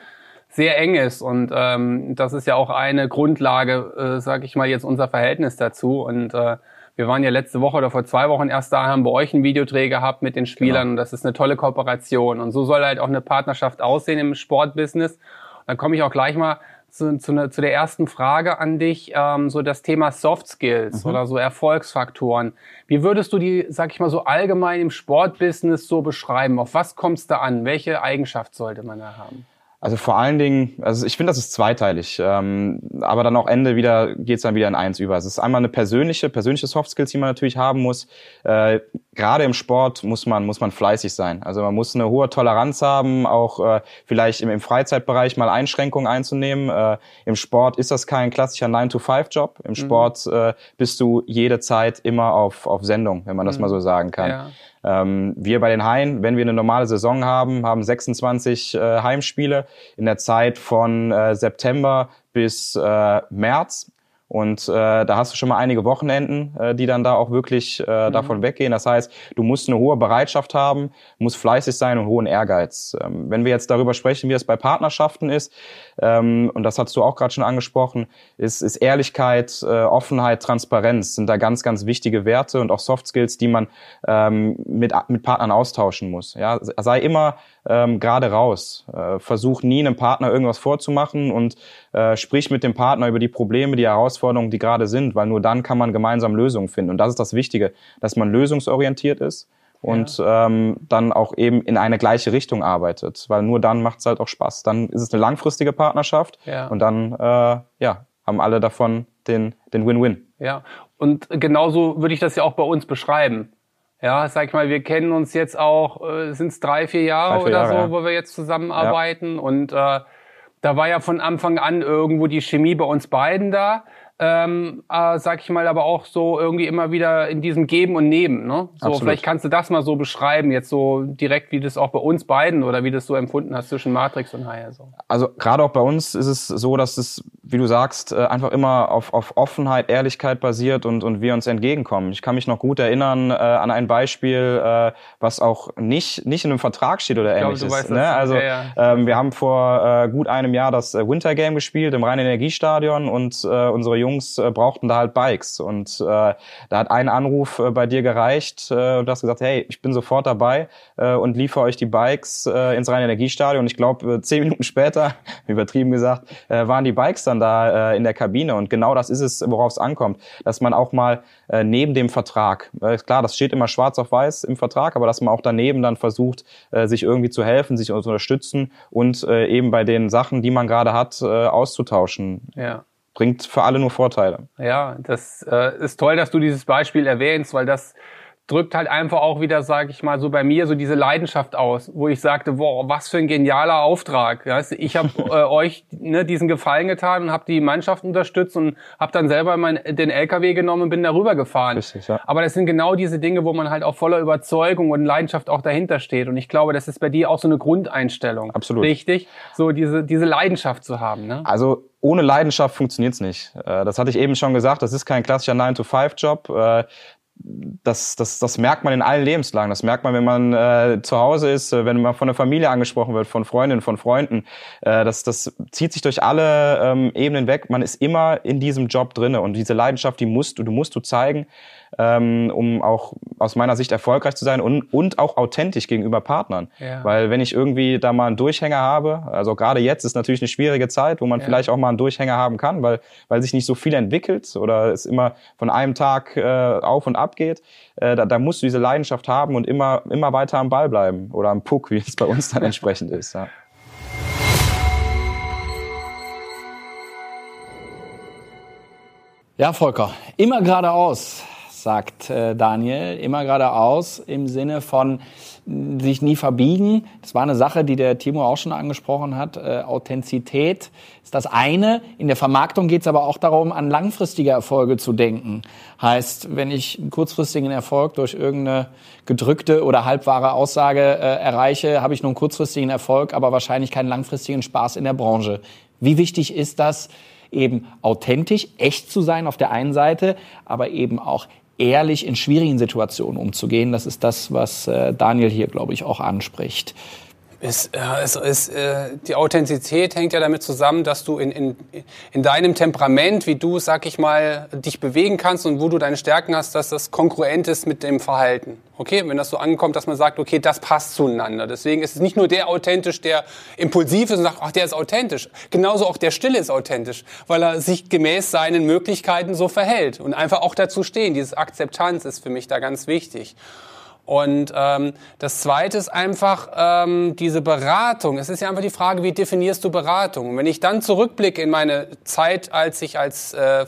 sehr eng ist. Und ähm, das ist ja auch eine Grundlage, äh, sage ich mal, jetzt unser Verhältnis dazu. Und äh, wir waren ja letzte Woche oder vor zwei Wochen erst da, haben bei euch einen Videodreh gehabt mit den Spielern. Und das ist eine tolle Kooperation. Und so soll halt auch eine Partnerschaft aussehen im Sportbusiness. Dann komme ich auch gleich mal zu, zu, ne, zu der ersten Frage an dich, ähm, so das Thema Soft Skills oder so Erfolgsfaktoren. Wie würdest du die, sag ich mal, so allgemein im Sportbusiness so beschreiben? Auf was kommt es da an? Welche Eigenschaft sollte man da haben? Also vor allen Dingen, also ich finde, das ist zweiteilig, ähm, aber dann auch Ende wieder geht's dann wieder in eins über. Es ist einmal eine persönliche, persönliche Soft Skills, die man natürlich haben muss. Äh, Gerade im Sport muss man muss man fleißig sein. Also man muss eine hohe Toleranz haben, auch äh, vielleicht im, im Freizeitbereich mal Einschränkungen einzunehmen. Äh, Im Sport ist das kein klassischer 9-to-5-Job. Im Sport äh, bist du jede Zeit immer auf auf Sendung, wenn man das mal so sagen kann. Ja. Ähm, wir bei den Haien, wenn wir eine normale Saison haben, haben 26 äh, Heimspiele in der Zeit von äh, September bis äh, März. Und äh, da hast du schon mal einige Wochenenden, äh, die dann da auch wirklich äh, davon weggehen. Das heißt, du musst eine hohe Bereitschaft haben, musst fleißig sein und hohen Ehrgeiz. Ähm, wenn wir jetzt darüber sprechen, wie es bei Partnerschaften ist, ähm, und das hast du auch gerade schon angesprochen, ist, ist Ehrlichkeit, äh, Offenheit, Transparenz sind da ganz, ganz wichtige Werte und auch Soft Skills, die man ähm, mit, mit Partnern austauschen muss. Ja, sei immer ähm, gerade raus. Äh, versuch nie einem Partner irgendwas vorzumachen und äh, sprich mit dem Partner über die Probleme, die Herausforderungen, die gerade sind, weil nur dann kann man gemeinsam Lösungen finden. Und das ist das Wichtige, dass man lösungsorientiert ist und ähm, dann auch eben in eine gleiche Richtung arbeitet, weil nur dann macht es halt auch Spaß. Dann ist es eine langfristige Partnerschaft Ja. und dann äh, ja, haben alle davon den den Win-Win. Ja, und genauso würde ich das ja auch bei uns beschreiben. Ja, sag ich mal, wir kennen uns jetzt auch, äh, sind es drei, vier Jahre Drei, vier oder Jahre, so, ja. wo wir jetzt zusammenarbeiten. Und äh, da war ja von Anfang an irgendwo die Chemie bei uns beiden da. Ähm, äh, sag ich mal, aber auch so irgendwie immer wieder in diesem Geben und Nehmen. Ne? So, Absolut. vielleicht kannst du das mal so beschreiben, jetzt so direkt, wie das auch bei uns beiden oder wie du das so empfunden hast zwischen Matrix und Haya. So. Also gerade auch bei uns ist es so, dass es, wie du sagst, äh, einfach immer auf, auf Offenheit, Ehrlichkeit basiert und, und wir uns entgegenkommen. Ich kann mich noch gut erinnern äh, an ein Beispiel, äh, was auch nicht, nicht in einem Vertrag steht oder ähnliches. du weißt ne? Also Ja, Ähm, wir haben vor äh, gut einem Jahr das äh, Winter Game gespielt im Rhein-Energiestadion und äh, unsere Jungs äh, brauchten da halt Bikes. Und äh, da hat ein Anruf äh, bei dir gereicht äh, und du hast gesagt, hey, ich bin sofort dabei äh, und liefere euch die Bikes äh, ins Rhein-Energiestadion. Und ich glaube, äh, zehn Minuten später, übertrieben gesagt, äh, waren die Bikes dann da äh, in der Kabine. Und genau das ist es, worauf es ankommt, dass man auch mal äh, neben dem Vertrag, äh, klar, das steht immer schwarz auf weiß im Vertrag, aber dass man auch daneben dann versucht, äh, sich irgendwie zu helfen, sich zu unterstützen und äh, eben bei den Sachen, die man gerade hat, äh, auszutauschen. Ja. Bringt für alle nur Vorteile. Ja, das äh, ist toll, dass du dieses Beispiel erwähnst, weil das drückt halt einfach auch wieder, sage ich mal, so bei mir so diese Leidenschaft aus, wo ich sagte, boah, was für ein genialer Auftrag. Weißt ich habe äh, euch ne, diesen Gefallen getan und habe die Mannschaft unterstützt und habe dann selber mein, den LKW genommen und bin darüber gefahren. Richtig, ja. Aber das sind genau diese Dinge, wo man halt auch voller Überzeugung und Leidenschaft auch dahinter steht. Und ich glaube, das ist bei dir auch so eine Grundeinstellung. Absolut. Richtig, so diese, diese Leidenschaft zu haben. Ne? Also ohne Leidenschaft funktioniert's nicht. Äh, Das hatte ich eben schon gesagt, das ist kein klassischer 9-to-5-Job. Das, das, das merkt man in allen Lebenslagen. Das merkt man, wenn man äh, zu Hause ist, äh, wenn man von der Familie angesprochen wird, von Freundinnen, von Freunden. Äh, das, das zieht sich durch alle ähm, Ebenen weg. Man ist immer in diesem Job drinne und diese Leidenschaft, die musst du, du musst du zeigen, ähm, um auch aus meiner Sicht erfolgreich zu sein und, und auch authentisch gegenüber Partnern. Ja. Weil wenn ich irgendwie da mal einen Durchhänger habe, also gerade jetzt ist natürlich eine schwierige Zeit, wo man vielleicht auch mal einen Durchhänger haben kann, weil, weil sich nicht so viel entwickelt oder es immer von einem Tag äh, auf und ab geht, äh, da, da musst du diese Leidenschaft haben und immer, immer weiter am Ball bleiben oder am Puck, wie es bei uns dann entsprechend ist. Ja. Ja, Volker, immer geradeaus. Sagt äh, Daniel, immer geradeaus im Sinne von sich nie verbiegen. Das war eine Sache, die der Timo auch schon angesprochen hat. Äh, Authentizität ist das eine. In der Vermarktung geht es aber auch darum, an langfristige Erfolge zu denken. Heißt, wenn ich einen kurzfristigen Erfolg durch irgendeine gedrückte oder halbwahre Aussage äh, erreiche, habe ich nur einen kurzfristigen Erfolg, aber wahrscheinlich keinen langfristigen Spaß in der Branche. Wie wichtig ist das, eben authentisch, echt zu sein auf der einen Seite, aber eben auch ehrlich in schwierigen Situationen umzugehen. Das ist das, was äh, Daniel hier, glaube ich, auch anspricht. Es, äh, es, äh, die Authentizität hängt ja damit zusammen, dass du in, in, in deinem Temperament, wie du, sag ich mal, dich bewegen kannst und wo du deine Stärken hast, dass das kongruent ist mit dem Verhalten. Okay, wenn das so ankommt, dass man sagt, okay, das passt zueinander. Deswegen ist es nicht nur der authentisch, der impulsiv ist und sagt, ach, der ist authentisch. Genauso auch der Stille ist authentisch, weil er sich gemäß seinen Möglichkeiten so verhält und einfach auch dazu stehen. Diese Akzeptanz ist für mich da ganz wichtig. Und ähm, das Zweite ist einfach ähm, diese Beratung. Es ist ja einfach die Frage, wie definierst du Beratung? Und wenn ich dann zurückblicke in meine Zeit, als ich als äh,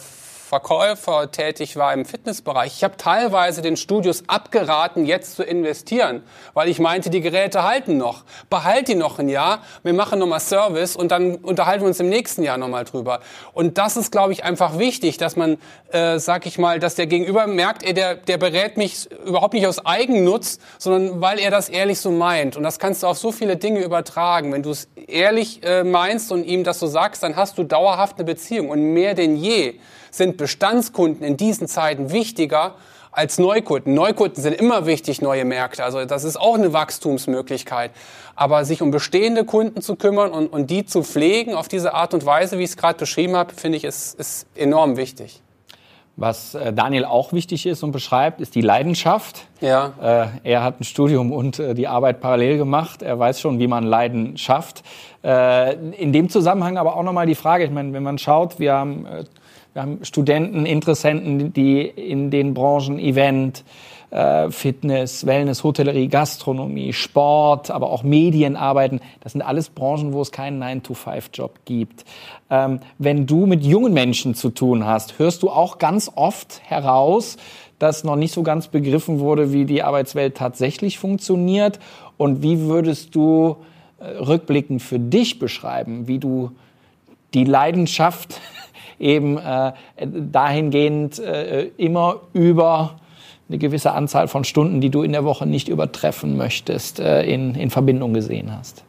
Verkäufer tätig war im Fitnessbereich. Ich habe teilweise den Studios abgeraten, jetzt zu investieren, weil ich meinte, die Geräte halten noch. Behalt die noch ein Jahr, wir machen nochmal Service und dann unterhalten wir uns im nächsten Jahr nochmal drüber. Und das ist, glaube ich, einfach wichtig, dass man, äh, sag ich mal, dass der Gegenüber merkt, ey, der, der berät mich überhaupt nicht aus Eigennutz, sondern weil er das ehrlich so meint. Und das kannst du auf so viele Dinge übertragen. Wenn du es ehrlich äh, meinst und ihm das so sagst, dann hast du dauerhaft eine Beziehung. Und mehr denn je sind Bestandskunden in diesen Zeiten wichtiger als Neukunden. Neukunden sind immer wichtig, neue Märkte. Also das ist auch eine Wachstumsmöglichkeit. Aber sich um bestehende Kunden zu kümmern und, und die zu pflegen auf diese Art und Weise, wie ich es gerade beschrieben habe, finde ich, ist, ist enorm wichtig. Was äh, Daniel auch wichtig ist und beschreibt, ist die Leidenschaft. Ja. Äh, er hat ein Studium und äh, die Arbeit parallel gemacht. Er weiß schon, wie man Leiden schafft. In dem Zusammenhang aber auch nochmal die Frage, ich meine, wenn man schaut, wir haben wir haben Studenten, Interessenten, die in den Branchen Event, äh, Fitness, Wellness, Hotellerie, Gastronomie, Sport, aber auch Medien arbeiten. Das sind alles Branchen, wo es keinen 9-to-5-Job gibt. Ähm, wenn du mit jungen Menschen zu tun hast, hörst du auch ganz oft heraus, dass noch nicht so ganz begriffen wurde, wie die Arbeitswelt tatsächlich funktioniert. Und wie würdest du äh, rückblickend für dich beschreiben, wie du die Leidenschaft eben äh, dahingehend äh, immer über eine gewisse Anzahl von Stunden, die du in der Woche nicht übertreffen möchtest, äh, in, in Verbindung gesehen hast.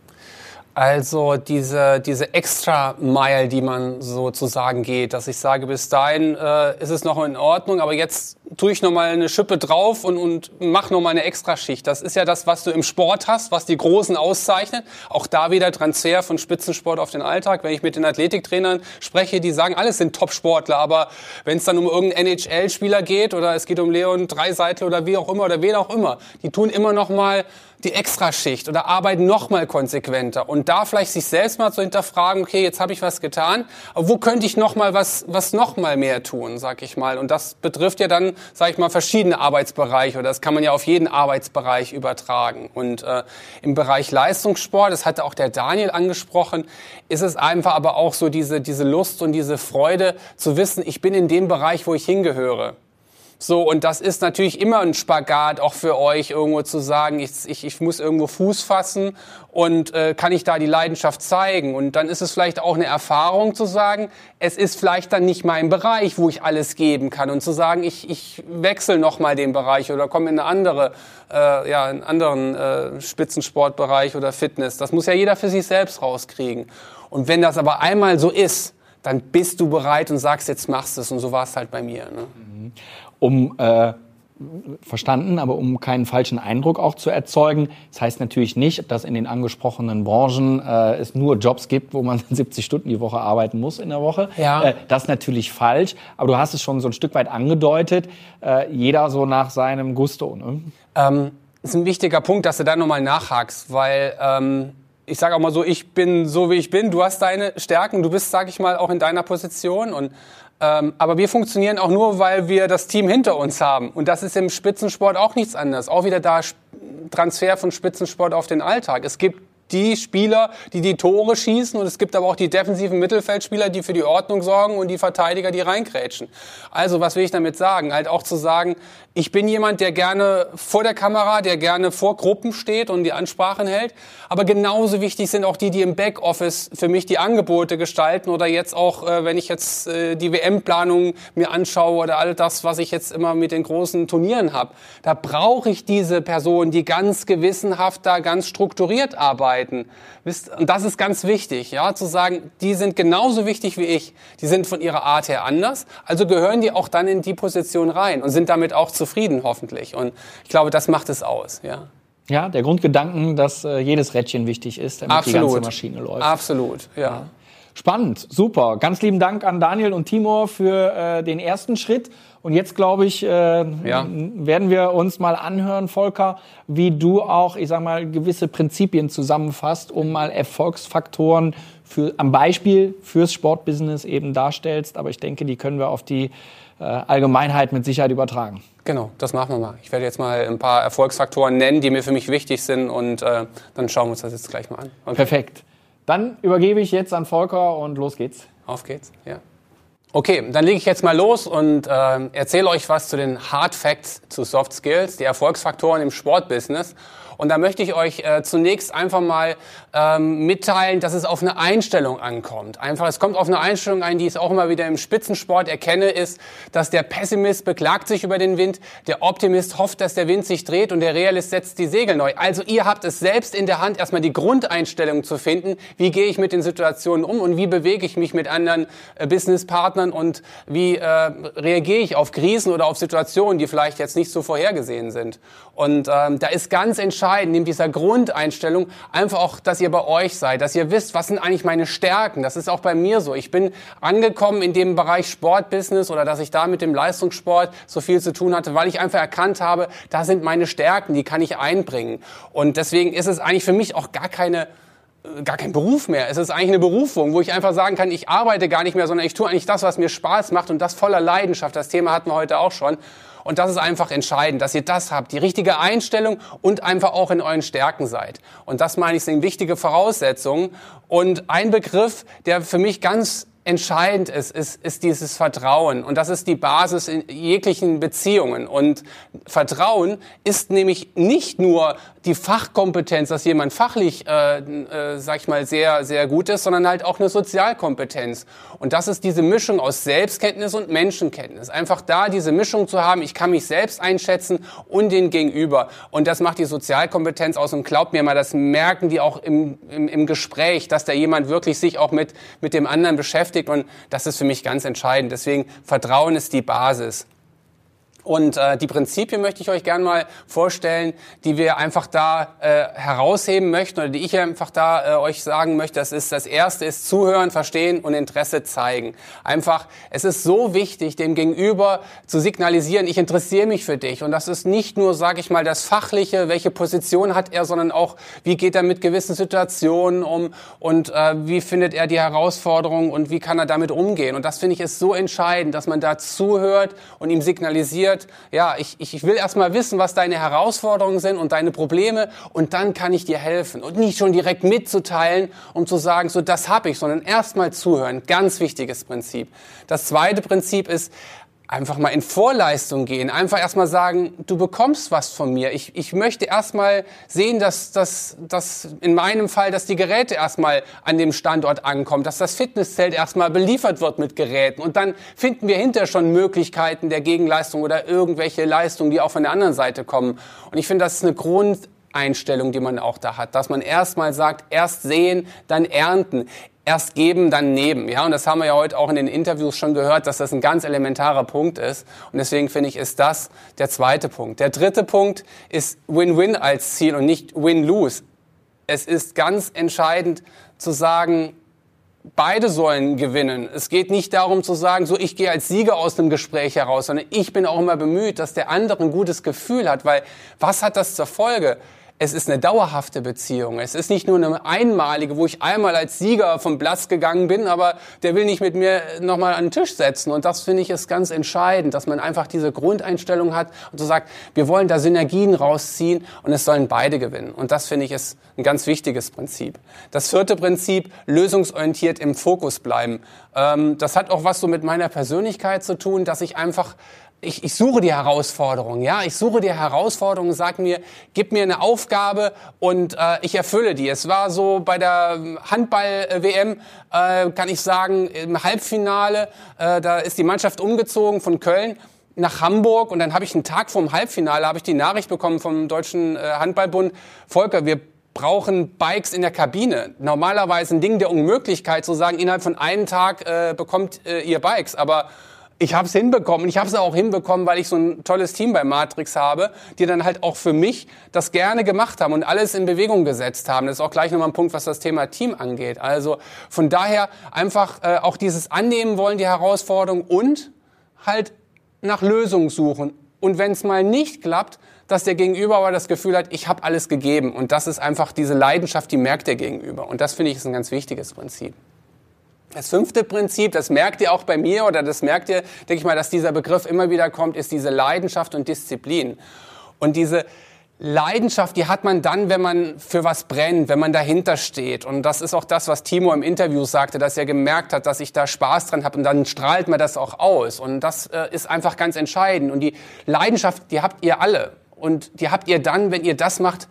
Also diese, diese Extra-Mile, die man sozusagen geht, dass ich sage, bis dahin äh, ist es noch in Ordnung, aber jetzt tue ich nochmal eine Schippe drauf und, und mach nochmal eine Extraschicht. Das ist ja das, was du im Sport hast, was die Großen auszeichnet. Auch da wieder Transfer von Spitzensport auf den Alltag. Wenn ich mit den Athletiktrainern spreche, die sagen, alles sind Top-Sportler, aber wenn es dann um irgendeinen NHL-Spieler geht oder es geht um Leon Dreiseitel oder wie auch immer oder wen auch immer, die tun immer nochmal die Extraschicht oder arbeiten noch mal konsequenter und da vielleicht sich selbst mal zu hinterfragen, okay, jetzt habe ich was getan, aber wo könnte ich noch mal was was noch mal mehr tun, sag ich mal und das betrifft ja dann, sag ich mal, verschiedene Arbeitsbereiche oder das kann man ja auf jeden Arbeitsbereich übertragen und äh, im Bereich Leistungssport, das hatte auch der Daniel angesprochen, ist es einfach aber auch so diese diese Lust und diese Freude zu wissen, ich bin in dem Bereich, wo ich hingehöre. So, und das ist natürlich immer ein Spagat, auch für euch irgendwo zu sagen, ich, ich, ich muss irgendwo Fuß fassen und äh, kann ich da die Leidenschaft zeigen. Und dann ist es vielleicht auch eine Erfahrung zu sagen, es ist vielleicht dann nicht mein Bereich, wo ich alles geben kann. Und zu sagen, ich, ich wechsle nochmal den Bereich oder komme in eine andere, äh, ja, einen anderen äh, Spitzensportbereich oder Fitness. Das muss ja jeder für sich selbst rauskriegen. Und wenn das aber einmal so ist, dann bist du bereit und sagst, jetzt machst du es. Und so war es halt bei mir. Ne? Mhm um äh, verstanden, aber um keinen falschen Eindruck auch zu erzeugen. Das heißt natürlich nicht, dass in den angesprochenen Branchen äh, es nur Jobs gibt, wo man 70 Stunden die Woche arbeiten muss in der Woche. Ja. Äh, das ist natürlich falsch, aber du hast es schon so ein Stück weit angedeutet. Äh, jeder so nach seinem Gusto. Ne? Ähm, ist ein wichtiger Punkt, dass du da nochmal nachhakst, weil ähm, ich sage auch mal so, ich bin so wie ich bin. Du hast deine Stärken, du bist, sag ich mal, auch in deiner Position und ähm, aber wir funktionieren auch nur, weil wir das Team hinter uns haben. Und das ist im Spitzensport auch nichts anderes. Auch wieder da Transfer von Spitzensport auf den Alltag. Es gibt die Spieler, die die Tore schießen und es gibt aber auch die defensiven Mittelfeldspieler, die für die Ordnung sorgen und die Verteidiger, die reingrätschen. Also was will ich damit sagen? Halt auch zu sagen, ich bin jemand, der gerne vor der Kamera, der gerne vor Gruppen steht und die Ansprachen hält. Aber genauso wichtig sind auch die, die im Backoffice für mich die Angebote gestalten oder jetzt auch, äh, wenn ich jetzt äh, die WM-Planung mir anschaue oder all das, was ich jetzt immer mit den großen Turnieren habe. Da brauche ich diese Personen, die ganz gewissenhaft da ganz strukturiert arbeiten. Und das ist ganz wichtig, ja, zu sagen, die sind genauso wichtig wie ich. Die sind von ihrer Art her anders. Also gehören die auch dann in die Position rein und sind damit auch zufrieden, hoffentlich. Und ich glaube, das macht es aus, ja. Ja, der Grundgedanken, dass äh, jedes Rädchen wichtig ist, damit Absolut. die ganze Maschine läuft. Absolut, ja. ja. Spannend, super. Ganz lieben Dank an Daniel und Timur für äh, den ersten Schritt. Und jetzt, glaube ich, äh, ja. werden wir uns mal anhören, Volker, wie du auch, ich sag mal, gewisse Prinzipien zusammenfasst, um mal Erfolgsfaktoren für, am Beispiel fürs Sportbusiness eben darstellst. Aber ich denke, die können wir auf die äh, Allgemeinheit mit Sicherheit übertragen. Genau, das machen wir mal. Ich werde jetzt mal ein paar Erfolgsfaktoren nennen, die mir für mich wichtig sind und äh, dann schauen wir uns das jetzt gleich mal an. Okay. Perfekt. Dann übergebe ich jetzt an Volker und los geht's. Auf geht's, ja. Okay, dann lege ich jetzt mal los und äh, erzähle euch was zu den Hard Facts zu Soft Skills, die Erfolgsfaktoren im Sportbusiness. Und da möchte ich euch äh, zunächst einfach mal ähm, mitteilen, dass es auf eine Einstellung ankommt. Einfach, es kommt auf eine Einstellung ein, die ich auch immer wieder im Spitzensport erkenne, ist, dass der Pessimist beklagt sich über den Wind, der Optimist hofft, dass der Wind sich dreht und der Realist setzt die Segel neu. Also ihr habt es selbst in der Hand, erstmal die Grundeinstellung zu finden. Wie gehe ich mit den Situationen um und wie bewege ich mich mit anderen äh, Businesspartnern und wie äh, reagiere ich auf Krisen oder auf Situationen, die vielleicht jetzt nicht so vorhergesehen sind. Und ähm, da ist ganz entscheidend, neben dieser Grundeinstellung, einfach auch, dass ihr bei euch seid, dass ihr wisst, was sind eigentlich meine Stärken. Das ist auch bei mir so. Ich bin angekommen in dem Bereich Sportbusiness oder dass ich da mit dem Leistungssport so viel zu tun hatte, weil ich einfach erkannt habe, da sind meine Stärken, die kann ich einbringen. Und deswegen ist es eigentlich für mich auch gar keine gar kein Beruf mehr. Es ist eigentlich eine Berufung, wo ich einfach sagen kann, ich arbeite gar nicht mehr, sondern ich tue eigentlich das, was mir Spaß macht und das voller Leidenschaft. Das Thema hatten wir heute auch schon. Und das ist einfach entscheidend, dass ihr das habt, die richtige Einstellung und einfach auch in euren Stärken seid. Und das meine ich sind wichtige Voraussetzungen. Und ein Begriff, der für mich ganz entscheidend ist, ist, ist dieses Vertrauen. Und das ist die Basis in jeglichen Beziehungen. Und Vertrauen ist nämlich nicht nur die Fachkompetenz, dass jemand fachlich, äh, äh, sag ich mal, sehr, sehr gut ist, sondern halt auch eine Sozialkompetenz. Und das ist diese Mischung aus Selbstkenntnis und Menschenkenntnis. Einfach da diese Mischung zu haben, ich kann mich selbst einschätzen und den Gegenüber. Und das macht die Sozialkompetenz aus. Und glaubt mir mal, das merken die auch im, im, im Gespräch, dass da jemand wirklich sich auch mit, mit dem anderen beschäftigt beschäftigt und das ist für mich ganz entscheidend. Deswegen Vertrauen ist die Basis. Und äh, die Prinzipien möchte ich euch gerne mal vorstellen, die wir einfach da äh, herausheben möchten oder die ich einfach da äh, euch sagen möchte. Das ist das erste ist zuhören, verstehen und Interesse zeigen. Einfach, es ist so wichtig, dem Gegenüber zu signalisieren, ich interessiere mich für dich. Und das ist nicht nur, sage ich mal, das fachliche, welche Position hat er, sondern auch, wie geht er mit gewissen Situationen um und äh, wie findet er die Herausforderungen und wie kann er damit umgehen. Und das finde ich ist so entscheidend, dass man da zuhört und ihm signalisiert wird, ja, ich, ich will erstmal wissen, was deine Herausforderungen sind und deine Probleme und dann kann ich dir helfen. Und nicht schon direkt mitzuteilen, um zu sagen, so das habe ich, sondern erstmal zuhören. Ganz wichtiges Prinzip. Das zweite Prinzip ist, einfach mal in Vorleistung gehen, einfach erstmal sagen, du bekommst was von mir. Ich, ich möchte erstmal sehen, dass, dass, dass in meinem Fall, dass die Geräte erstmal an dem Standort ankommen, dass das Fitnesszelt erstmal beliefert wird mit Geräten und dann finden wir hinterher schon Möglichkeiten der Gegenleistung oder irgendwelche Leistungen, die auch von der anderen Seite kommen. Und ich finde, das ist eine Grundeinstellung, die man auch da hat, dass man erstmal sagt, erst sehen, dann ernten erst geben, dann nehmen. Ja, und das haben wir ja heute auch in den Interviews schon gehört, dass das ein ganz elementarer Punkt ist. Und deswegen finde ich, ist das der zweite Punkt. Der dritte Punkt ist Win-Win als Ziel und nicht Win-Lose. Es ist ganz entscheidend zu sagen, beide sollen gewinnen. Es geht nicht darum zu sagen, so ich gehe als Sieger aus dem Gespräch heraus, sondern ich bin auch immer bemüht, dass der andere ein gutes Gefühl hat, weil was hat das zur Folge? Es ist eine dauerhafte Beziehung. Es ist nicht nur eine einmalige, wo ich einmal als Sieger vom Platz gegangen bin, aber der will nicht mit mir nochmal an den Tisch setzen. Und das finde ich ist ganz entscheidend, dass man einfach diese Grundeinstellung hat und so sagt, wir wollen da Synergien rausziehen und es sollen beide gewinnen. Und das finde ich ist ein ganz wichtiges Prinzip. Das vierte Prinzip, lösungsorientiert im Fokus bleiben. Ähm, das hat auch was so mit meiner Persönlichkeit zu tun, dass ich einfach ich, ich suche die Herausforderung, ja, ich suche die Herausforderung, sag mir, gib mir eine Aufgabe und äh, ich erfülle die. Es war so bei der Handball-WM, äh, kann ich sagen, im Halbfinale, äh, da ist die Mannschaft umgezogen von Köln nach Hamburg und dann habe ich einen Tag vor dem Halbfinale, habe ich die Nachricht bekommen vom Deutschen äh, Handballbund, Volker, wir brauchen Bikes in der Kabine. Normalerweise ein Ding der Unmöglichkeit zu sagen, innerhalb von einem Tag äh, bekommt äh, ihr Bikes, aber ich habe es hinbekommen. Ich habe es auch hinbekommen, weil ich so ein tolles Team bei Matrix habe, die dann halt auch für mich das gerne gemacht haben und alles in Bewegung gesetzt haben. Das ist auch gleich nochmal ein Punkt, was das Thema Team angeht. Also von daher einfach äh, auch dieses Annehmen wollen, die Herausforderung und halt nach Lösungen suchen. Und wenn es mal nicht klappt, dass der Gegenüber aber das Gefühl hat, ich habe alles gegeben. Und das ist einfach diese Leidenschaft, die merkt der Gegenüber. Und das finde ich ist ein ganz wichtiges Prinzip. Das fünfte Prinzip, das merkt ihr auch bei mir oder das merkt ihr, denke ich mal, dass dieser Begriff immer wieder kommt, ist diese Leidenschaft und Disziplin. Und diese Leidenschaft, die hat man dann, wenn man für was brennt, wenn man dahinter steht. Und das ist auch das, was Timo im Interview sagte, dass er gemerkt hat, dass ich da Spaß dran habe und dann strahlt man das auch aus. Und das äh, ist einfach ganz entscheidend. Und die Leidenschaft, die habt ihr alle. Und die habt ihr dann, wenn ihr das macht,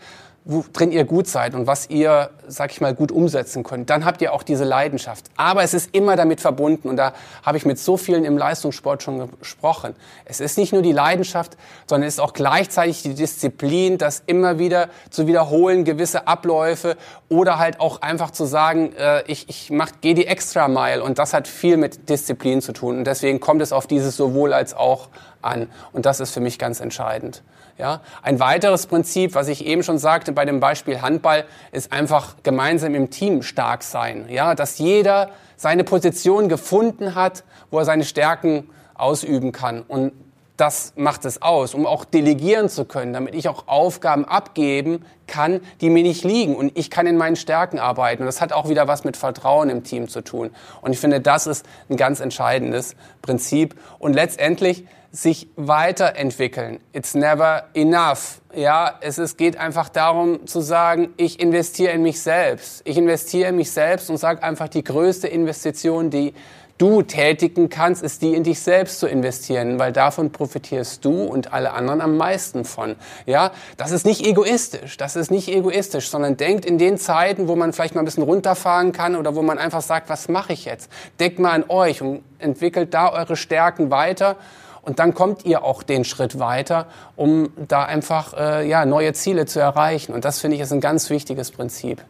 drin ihr gut seid und was ihr, sag ich mal, gut umsetzen könnt, dann habt ihr auch diese Leidenschaft. Aber es ist immer damit verbunden und da habe ich mit so vielen im Leistungssport schon gesprochen. Es ist nicht nur die Leidenschaft, sondern es ist auch gleichzeitig die Disziplin, das immer wieder zu wiederholen, gewisse Abläufe oder halt auch einfach zu sagen, äh, ich, ich mach, gehe die Extra Mile und das hat viel mit Disziplin zu tun und deswegen kommt es auf dieses sowohl als auch an und das ist für mich ganz entscheidend. Ja? Ein weiteres Prinzip, was ich eben schon sagte bei dem Beispiel Handball, ist einfach gemeinsam im Team stark sein. Ja? Dass jeder seine Position gefunden hat, wo er seine Stärken ausüben kann. Und das macht es aus, um auch delegieren zu können, damit ich auch Aufgaben abgeben kann, die mir nicht liegen. Und ich kann in meinen Stärken arbeiten. Und das hat auch wieder was mit Vertrauen im Team zu tun. Und ich finde, das ist ein ganz entscheidendes Prinzip. Und letztendlich sich weiterentwickeln. It's never enough. Ja, es ist, geht einfach darum zu sagen, ich investiere in mich selbst. Ich investiere in mich selbst und sage einfach, die größte Investition, die du tätigen kannst, ist die in dich selbst zu investieren, weil davon profitierst du und alle anderen am meisten von. Ja, das ist nicht egoistisch, das ist nicht egoistisch, sondern denkt in den Zeiten, wo man vielleicht mal ein bisschen runterfahren kann oder wo man einfach sagt, was mache ich jetzt? Denkt mal an euch und entwickelt da eure Stärken weiter und dann kommt ihr auch den Schritt weiter, um da einfach äh, ja, neue Ziele zu erreichen. Und das finde ich ist ein ganz wichtiges Prinzip.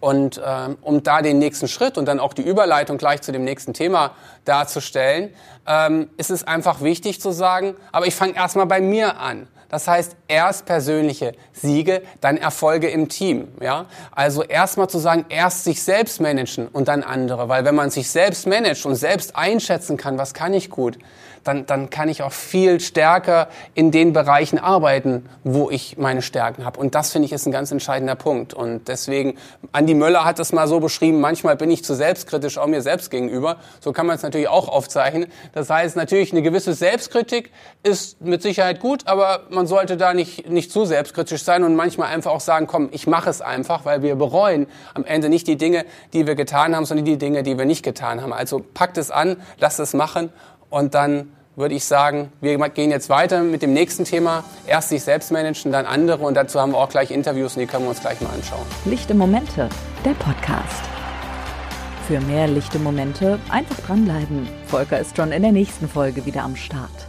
Und ähm, um da den nächsten Schritt und dann auch die Überleitung gleich zu dem nächsten Thema darzustellen, ähm, ist es einfach wichtig zu sagen, aber ich fange erstmal bei mir an. Das heißt, erst persönliche Siege, dann Erfolge im Team. Ja? Also erstmal zu sagen, erst sich selbst managen und dann andere. Weil wenn man sich selbst managt und selbst einschätzen kann, was kann ich gut, dann, dann kann ich auch viel stärker in den Bereichen arbeiten, wo ich meine Stärken habe. Und das finde ich ist ein ganz entscheidender Punkt. Und deswegen, Andi Möller hat das mal so beschrieben, manchmal bin ich zu selbstkritisch auch mir selbst gegenüber. So kann man es natürlich auch aufzeichnen. Das heißt, natürlich eine gewisse Selbstkritik ist mit Sicherheit gut, aber man sollte da nicht, nicht zu selbstkritisch sein und manchmal einfach auch sagen, komm, ich mache es einfach, weil wir bereuen am Ende nicht die Dinge, die wir getan haben, sondern die Dinge, die wir nicht getan haben. Also packt es an, lasst es machen und dann würde ich sagen, wir gehen jetzt weiter mit dem nächsten Thema. Erst sich selbst managen, dann andere und dazu haben wir auch gleich Interviews und die können wir uns gleich mal anschauen. Lichte Momente, der Podcast. Für mehr lichte Momente einfach dranbleiben. Volker ist schon in der nächsten Folge wieder am Start.